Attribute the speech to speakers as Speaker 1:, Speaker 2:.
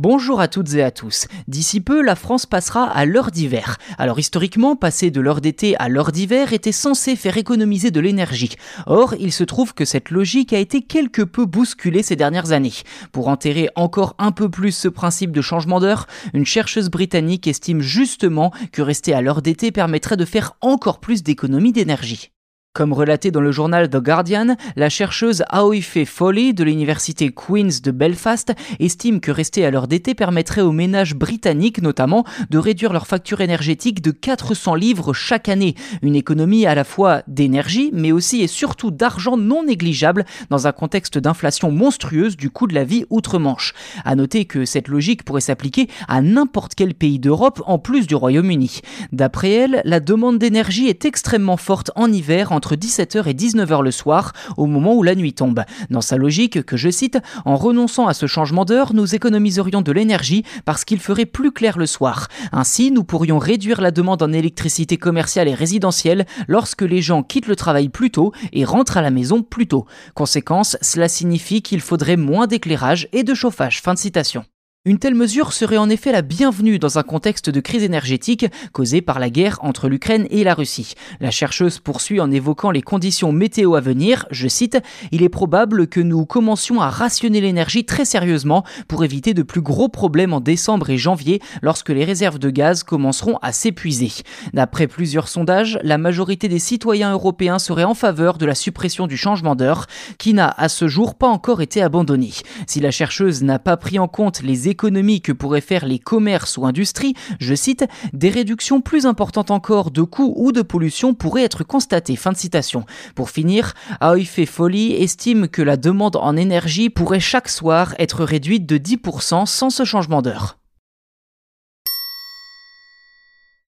Speaker 1: Bonjour à toutes et à tous. D'ici peu, la France passera à l'heure d'hiver. Alors historiquement, passer de l'heure d'été à l'heure d'hiver était censé faire économiser de l'énergie. Or, il se trouve que cette logique a été quelque peu bousculée ces dernières années. Pour enterrer encore un peu plus ce principe de changement d'heure, une chercheuse britannique estime justement que rester à l'heure d'été permettrait de faire encore plus d'économies d'énergie. Comme relaté dans le journal The Guardian, la chercheuse Aoife Foley de l'université Queen's de Belfast estime que rester à l'heure d'été permettrait aux ménages britanniques notamment de réduire leur facture énergétique de 400 livres chaque année, une économie à la fois d'énergie mais aussi et surtout d'argent non négligeable dans un contexte d'inflation monstrueuse du coût de la vie outre-Manche. À noter que cette logique pourrait s'appliquer à n'importe quel pays d'Europe en plus du Royaume-Uni. D'après elle, la demande d'énergie est extrêmement forte en hiver entre 17h et 19h le soir, au moment où la nuit tombe. Dans sa logique, que je cite, en renonçant à ce changement d'heure, nous économiserions de l'énergie parce qu'il ferait plus clair le soir. Ainsi, nous pourrions réduire la demande en électricité commerciale et résidentielle lorsque les gens quittent le travail plus tôt et rentrent à la maison plus tôt. Conséquence, cela signifie qu'il faudrait moins d'éclairage et de chauffage. Fin de citation. Une telle mesure serait en effet la bienvenue dans un contexte de crise énergétique causée par la guerre entre l'Ukraine et la Russie. La chercheuse poursuit en évoquant les conditions météo à venir, je cite, Il est probable que nous commencions à rationner l'énergie très sérieusement pour éviter de plus gros problèmes en décembre et janvier lorsque les réserves de gaz commenceront à s'épuiser. D'après plusieurs sondages, la majorité des citoyens européens seraient en faveur de la suppression du changement d'heure, qui n'a à ce jour pas encore été abandonné. Si la chercheuse n'a pas pris en compte les économies que pourraient faire les commerces ou industries, je cite, des réductions plus importantes encore de coûts ou de pollution pourraient être constatées. Fin de citation. Pour finir, Aoife Folly estime que la demande en énergie pourrait chaque soir être réduite de 10% sans ce changement d'heure.